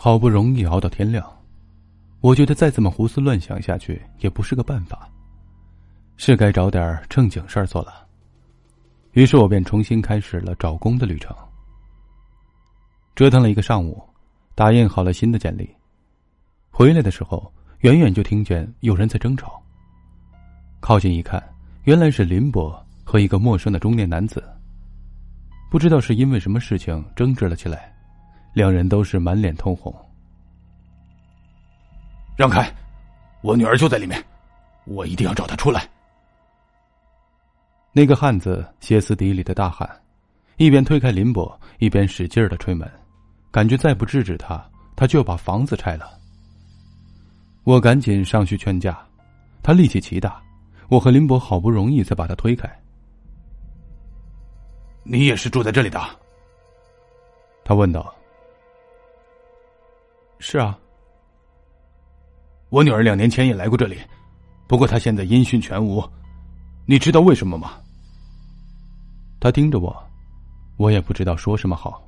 好不容易熬到天亮，我觉得再这么胡思乱想下去也不是个办法，是该找点正经事儿做了。于是我便重新开始了找工的旅程。折腾了一个上午，打印好了新的简历。回来的时候，远远就听见有人在争吵。靠近一看，原来是林伯和一个陌生的中年男子。不知道是因为什么事情争执了起来，两人都是满脸通红。让开，我女儿就在里面，我一定要找她出来。那个汉子歇斯底里的大喊，一边推开林博，一边使劲的推门，感觉再不制止他，他就要把房子拆了。我赶紧上去劝架，他力气极大，我和林博好不容易才把他推开。你也是住在这里的？他问道。是啊，我女儿两年前也来过这里，不过她现在音讯全无，你知道为什么吗？他盯着我，我也不知道说什么好。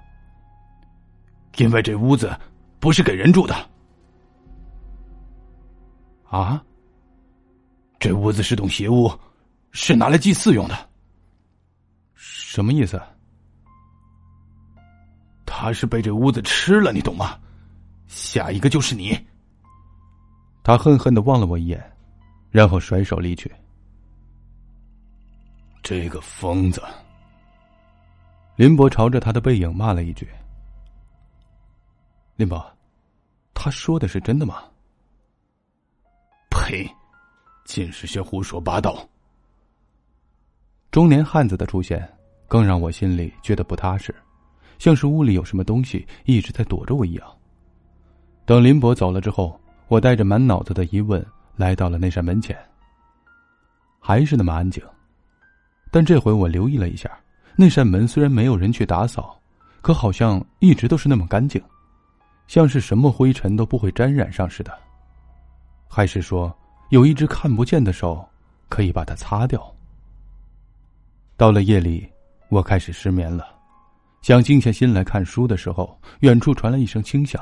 因为这屋子不是给人住的。啊！这屋子是栋邪屋，是拿来祭祀用的。什么意思？他是被这屋子吃了，你懂吗？下一个就是你。他恨恨的望了我一眼，然后甩手离去。这个疯子！林博朝着他的背影骂了一句：“林博，他说的是真的吗？”呸！尽是些胡说八道。中年汉子的出现，更让我心里觉得不踏实，像是屋里有什么东西一直在躲着我一样。等林博走了之后，我带着满脑子的疑问来到了那扇门前。还是那么安静，但这回我留意了一下。那扇门虽然没有人去打扫，可好像一直都是那么干净，像是什么灰尘都不会沾染上似的。还是说，有一只看不见的手可以把它擦掉？到了夜里，我开始失眠了，想静下心来看书的时候，远处传来一声轻响，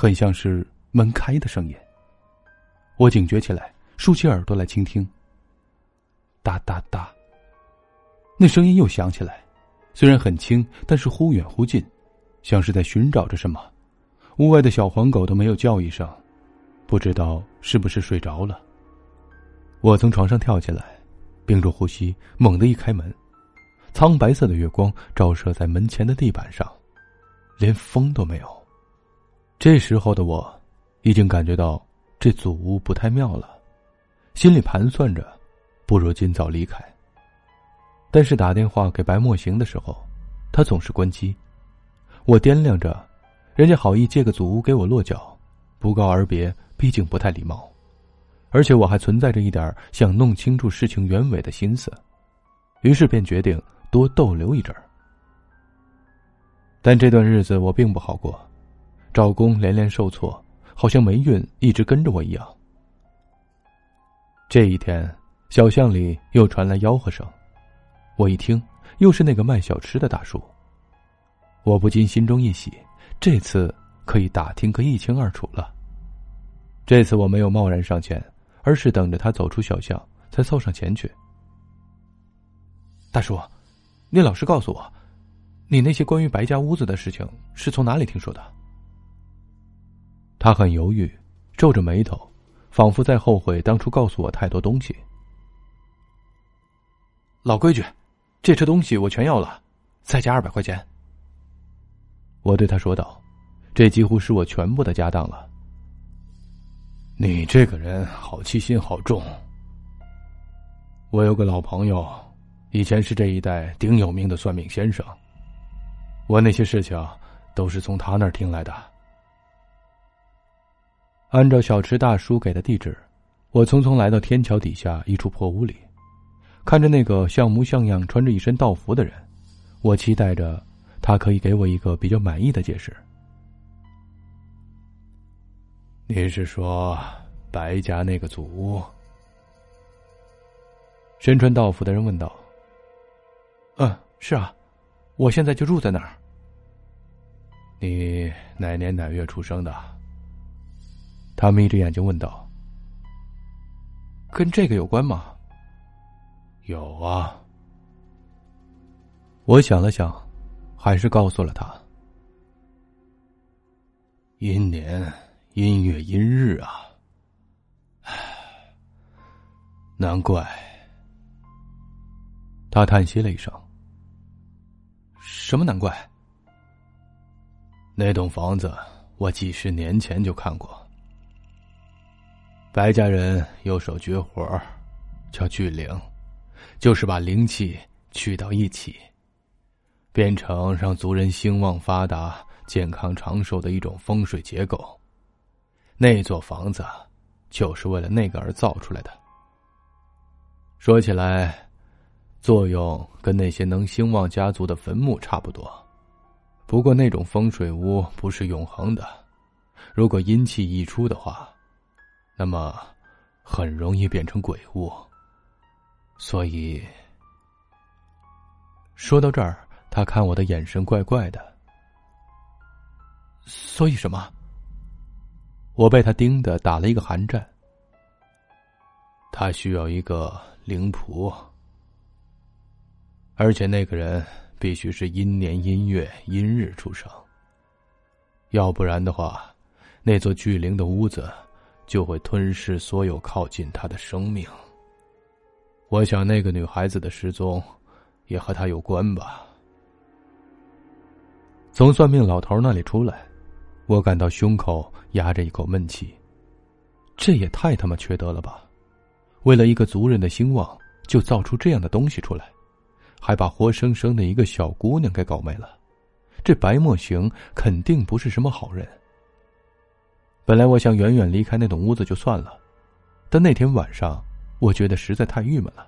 很像是门开的声音。我警觉起来，竖起耳朵来倾听。哒哒哒。那声音又响起来，虽然很轻，但是忽远忽近，像是在寻找着什么。屋外的小黄狗都没有叫一声，不知道是不是睡着了。我从床上跳起来，屏住呼吸，猛地一开门，苍白色的月光照射在门前的地板上，连风都没有。这时候的我，已经感觉到这祖屋不太妙了，心里盘算着，不如尽早离开。但是打电话给白墨行的时候，他总是关机。我掂量着，人家好意借个祖屋给我落脚，不告而别，毕竟不太礼貌。而且我还存在着一点想弄清楚事情原委的心思，于是便决定多逗留一阵儿。但这段日子我并不好过，找工连连受挫，好像霉运一直跟着我一样。这一天，小巷里又传来吆喝声。我一听，又是那个卖小吃的大叔。我不禁心中一喜，这次可以打听个一清二楚了。这次我没有贸然上前，而是等着他走出小巷，才凑上前去。大叔，你老实告诉我，你那些关于白家屋子的事情是从哪里听说的？他很犹豫，皱着眉头，仿佛在后悔当初告诉我太多东西。老规矩。这车东西我全要了，再加二百块钱。我对他说道：“这几乎是我全部的家当了。”你这个人好奇心好重。我有个老朋友，以前是这一带顶有名的算命先生。我那些事情都是从他那儿听来的。按照小池大叔给的地址，我匆匆来到天桥底下一处破屋里。看着那个像模像样、穿着一身道服的人，我期待着他可以给我一个比较满意的解释。你是说白家那个祖屋？身穿道服的人问道。“嗯，是啊，我现在就住在那儿。”你哪年哪月出生的？他眯着眼睛问道。跟这个有关吗？有啊。我想了想，还是告诉了他。阴年阴月阴日啊，唉，难怪。他叹息了一声。什么难怪？那栋房子我几十年前就看过。白家人有手绝活，叫聚灵，就是把灵气聚到一起，变成让族人兴旺发达、健康长寿的一种风水结构。那座房子就是为了那个而造出来的。说起来，作用跟那些能兴旺家族的坟墓差不多，不过那种风水屋不是永恒的，如果阴气溢出的话。那么，很容易变成鬼物。所以，说到这儿，他看我的眼神怪怪的。所以什么？我被他盯得打了一个寒战。他需要一个灵仆，而且那个人必须是阴年阴月阴日出生，要不然的话，那座巨灵的屋子。就会吞噬所有靠近他的生命。我想那个女孩子的失踪，也和他有关吧。从算命老头那里出来，我感到胸口压着一口闷气。这也太他妈缺德了吧！为了一个族人的兴旺，就造出这样的东西出来，还把活生生的一个小姑娘给搞没了。这白墨行肯定不是什么好人。本来我想远远离开那栋屋子就算了，但那天晚上，我觉得实在太郁闷了。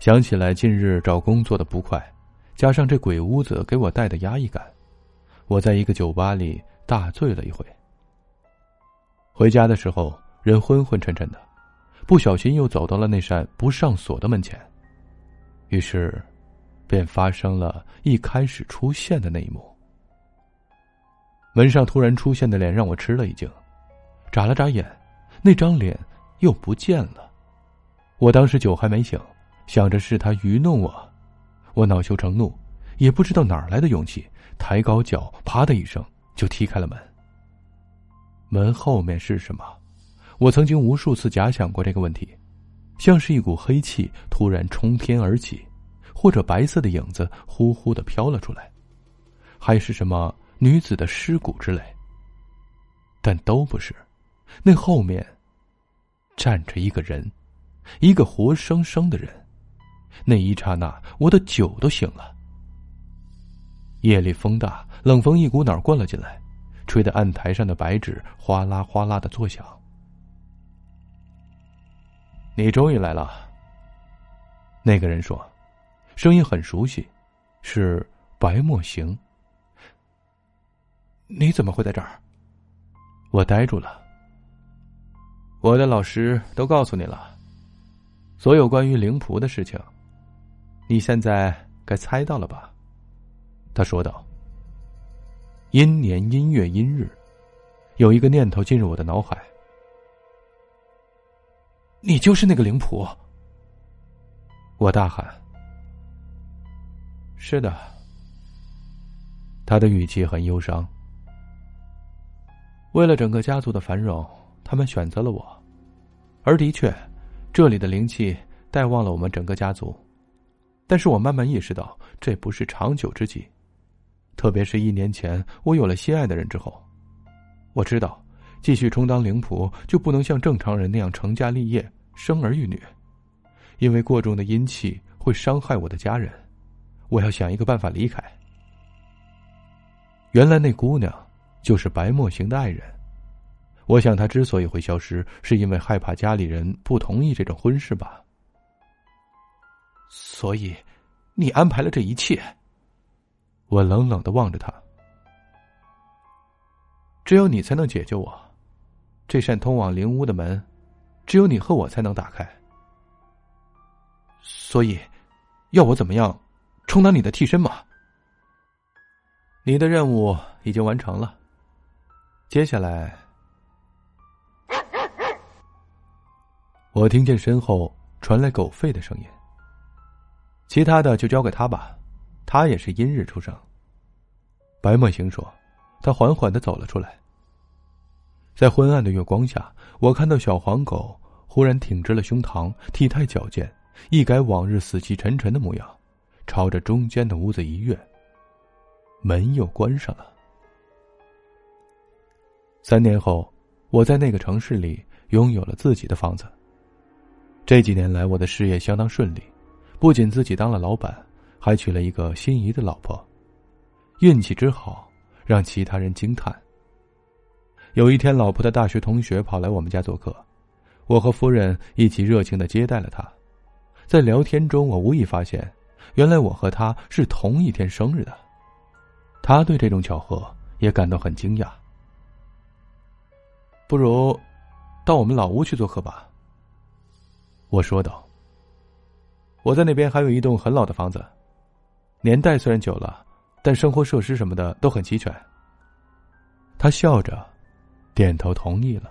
想起来近日找工作的不快，加上这鬼屋子给我带的压抑感，我在一个酒吧里大醉了一回。回家的时候人昏昏沉沉的，不小心又走到了那扇不上锁的门前，于是，便发生了一开始出现的那一幕。门上突然出现的脸让我吃了一惊，眨了眨眼，那张脸又不见了。我当时酒还没醒，想着是他愚弄我，我恼羞成怒，也不知道哪来的勇气，抬高脚，啪的一声就踢开了门。门后面是什么？我曾经无数次假想过这个问题，像是一股黑气突然冲天而起，或者白色的影子呼呼的飘了出来，还是什么？女子的尸骨之类，但都不是。那后面站着一个人，一个活生生的人。那一刹那，我的酒都醒了。夜里风大，冷风一股脑灌了进来，吹得案台上的白纸哗啦哗啦的作响。你终于来了。那个人说，声音很熟悉，是白墨行。你怎么会在这儿？我呆住了。我的老师都告诉你了，所有关于灵仆的事情，你现在该猜到了吧？他说道。阴年阴月阴日，有一个念头进入我的脑海。你就是那个灵仆！我大喊。是的。他的语气很忧伤。为了整个家族的繁荣，他们选择了我，而的确，这里的灵气带旺了我们整个家族。但是我慢慢意识到，这不是长久之计，特别是一年前我有了心爱的人之后，我知道，继续充当灵仆就不能像正常人那样成家立业、生儿育女，因为过重的阴气会伤害我的家人。我要想一个办法离开。原来那姑娘。就是白墨行的爱人，我想他之所以会消失，是因为害怕家里人不同意这种婚事吧。所以，你安排了这一切。我冷冷的望着他，只有你才能解救我，这扇通往灵屋的门，只有你和我才能打开。所以，要我怎么样，充当你的替身吗？你的任务已经完成了。接下来，我听见身后传来狗吠的声音。其他的就交给他吧，他也是阴日出生。白墨行说，他缓缓的走了出来。在昏暗的月光下，我看到小黄狗忽然挺直了胸膛，体态矫健，一改往日死气沉沉的模样，朝着中间的屋子一跃。门又关上了。三年后，我在那个城市里拥有了自己的房子。这几年来，我的事业相当顺利，不仅自己当了老板，还娶了一个心仪的老婆，运气之好让其他人惊叹。有一天，老婆的大学同学跑来我们家做客，我和夫人一起热情的接待了他。在聊天中，我无意发现，原来我和他是同一天生日的。他对这种巧合也感到很惊讶。不如，到我们老屋去做客吧。我说道。我在那边还有一栋很老的房子，年代虽然久了，但生活设施什么的都很齐全。他笑着，点头同意了。